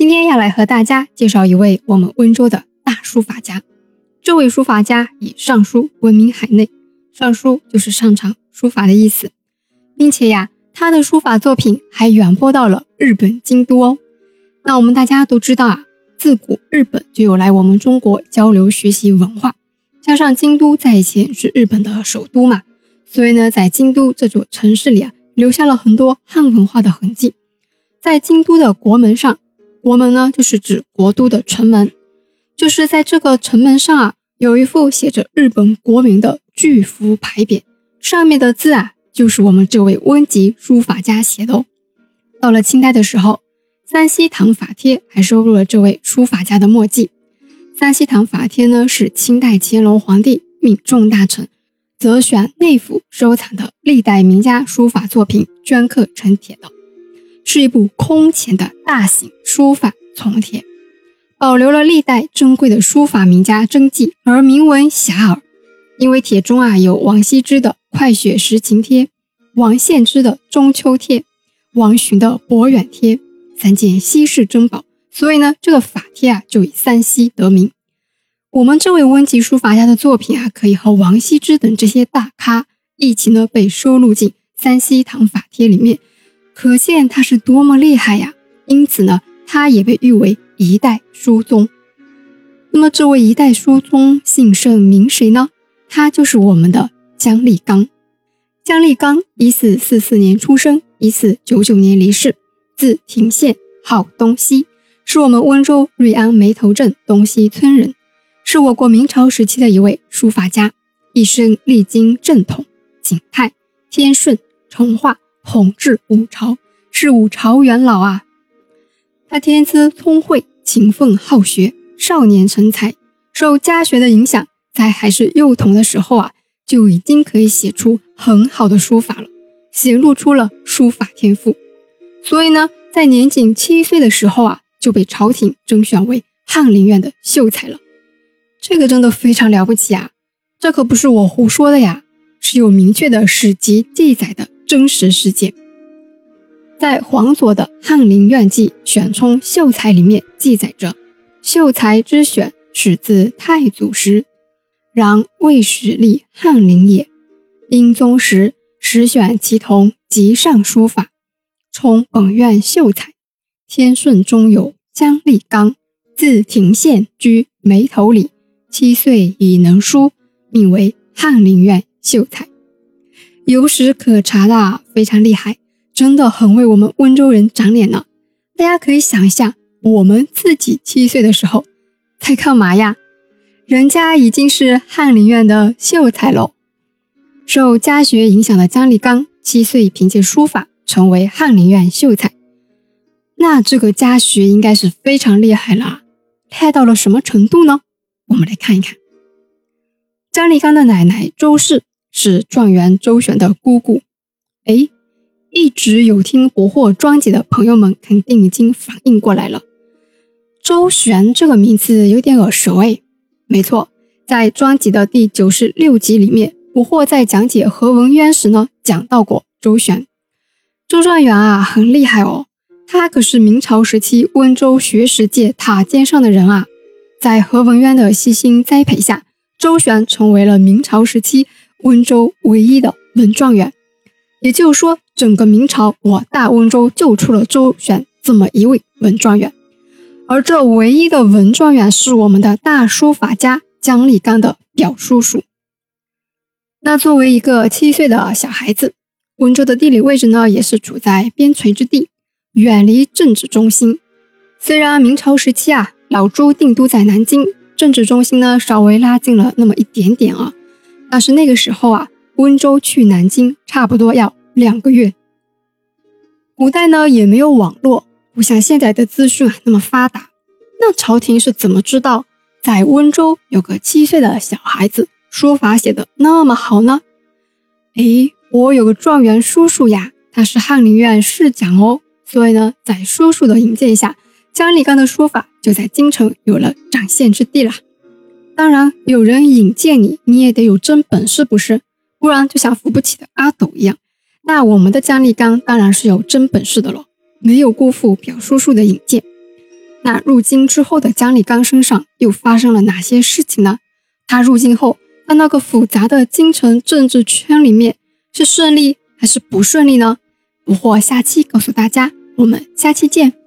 今天要来和大家介绍一位我们温州的大书法家。这位书法家以上书闻名海内，上书就是擅长书法的意思，并且呀，他的书法作品还远播到了日本京都哦。那我们大家都知道啊，自古日本就有来我们中国交流学习文化，加上京都在以前是日本的首都嘛，所以呢，在京都这座城市里啊，留下了很多汉文化的痕迹。在京都的国门上，国门呢就是指国都的城门，就是在这个城门上啊，有一幅写着日本国名的巨幅牌匾，上面的字啊，就是我们这位温吉书法家写的哦。到了清代的时候，三希堂法帖还收录了这位书法家的墨迹。三希堂法帖呢，是清代乾隆皇帝命众大臣择选内府收藏的历代名家书法作品，镌刻成帖的。是一部空前的大型书法丛帖，保留了历代珍贵的书法名家真迹，而名闻遐迩。因为帖中啊有王羲之的《快雪时晴帖》，王献之的《中秋帖》，王洵的《博远帖》三件稀世珍宝，所以呢，这个法帖啊就以三稀得名。我们这位温籍书法家的作品啊，可以和王羲之等这些大咖一起呢被收录进三希堂法帖里面。可见他是多么厉害呀！因此呢，他也被誉为一代书宗。那么，这位一代书宗姓甚名谁呢？他就是我们的姜立刚。姜立刚，一四四四年出生，一四九九年离世，字廷宪，号东西，是我们温州瑞安梅头镇东西村人，是我国明朝时期的一位书法家，一生历经正统、景泰、天顺、成化。统治五朝，是五朝元老啊！他天资聪慧，勤奋好学，少年成才，受家学的影响，在还是幼童的时候啊，就已经可以写出很好的书法了，显露出了书法天赋。所以呢，在年仅七岁的时候啊，就被朝廷征选为翰林院的秀才了。这个真的非常了不起啊！这可不是我胡说的呀，是有明确的史籍记载的。真实事件，在黄佐的《翰林院记》选充秀才里面记载着：秀才之选始自太祖时，然未始立翰林也。英宗时，始选其同极善书法，充本院秀才。天顺中有姜立刚，字廷宪，居眉头里，七岁已能书，命为翰林院秀才。有史可查的，非常厉害，真的很为我们温州人长脸了。大家可以想一下，我们自己七岁的时候在干嘛呀？人家已经是翰林院的秀才喽。受家学影响的姜立刚，七岁凭借书法成为翰林院秀才。那这个家学应该是非常厉害了，厉害到了什么程度呢？我们来看一看，姜立刚的奶奶周氏。是状元周旋的姑姑。哎，一直有听国货专辑的朋友们肯定已经反应过来了。周旋这个名字有点耳熟哎。没错，在专辑的第九十六集里面，国货在讲解何文渊时呢，讲到过周旋。周状元啊，很厉害哦，他可是明朝时期温州学识界塔尖上的人啊。在何文渊的悉心栽培下，周旋成为了明朝时期。温州唯一的文状元，也就是说，整个明朝，我大温州就出了周旋这么一位文状元。而这唯一的文状元是我们的大书法家姜立刚的表叔叔。那作为一个七岁的小孩子，温州的地理位置呢，也是处在边陲之地，远离政治中心。虽然明朝时期啊，老朱定都在南京，政治中心呢稍微拉近了那么一点点啊。但是那个时候啊，温州去南京差不多要两个月。古代呢也没有网络，不像现在的资讯啊那么发达。那朝廷是怎么知道在温州有个七岁的小孩子书法写的那么好呢？哎，我有个状元叔叔呀，他是翰林院侍讲哦。所以呢，在叔叔的引荐下，姜立刚的书法就在京城有了展现之地了。当然，有人引荐你，你也得有真本事，不是？不然就像扶不起的阿斗一样。那我们的姜立刚当然是有真本事的了，没有辜负表叔叔的引荐。那入京之后的姜立刚身上又发生了哪些事情呢？他入京后，在那个复杂的京城政治圈里面，是顺利还是不顺利呢？不惑下期告诉大家，我们下期见。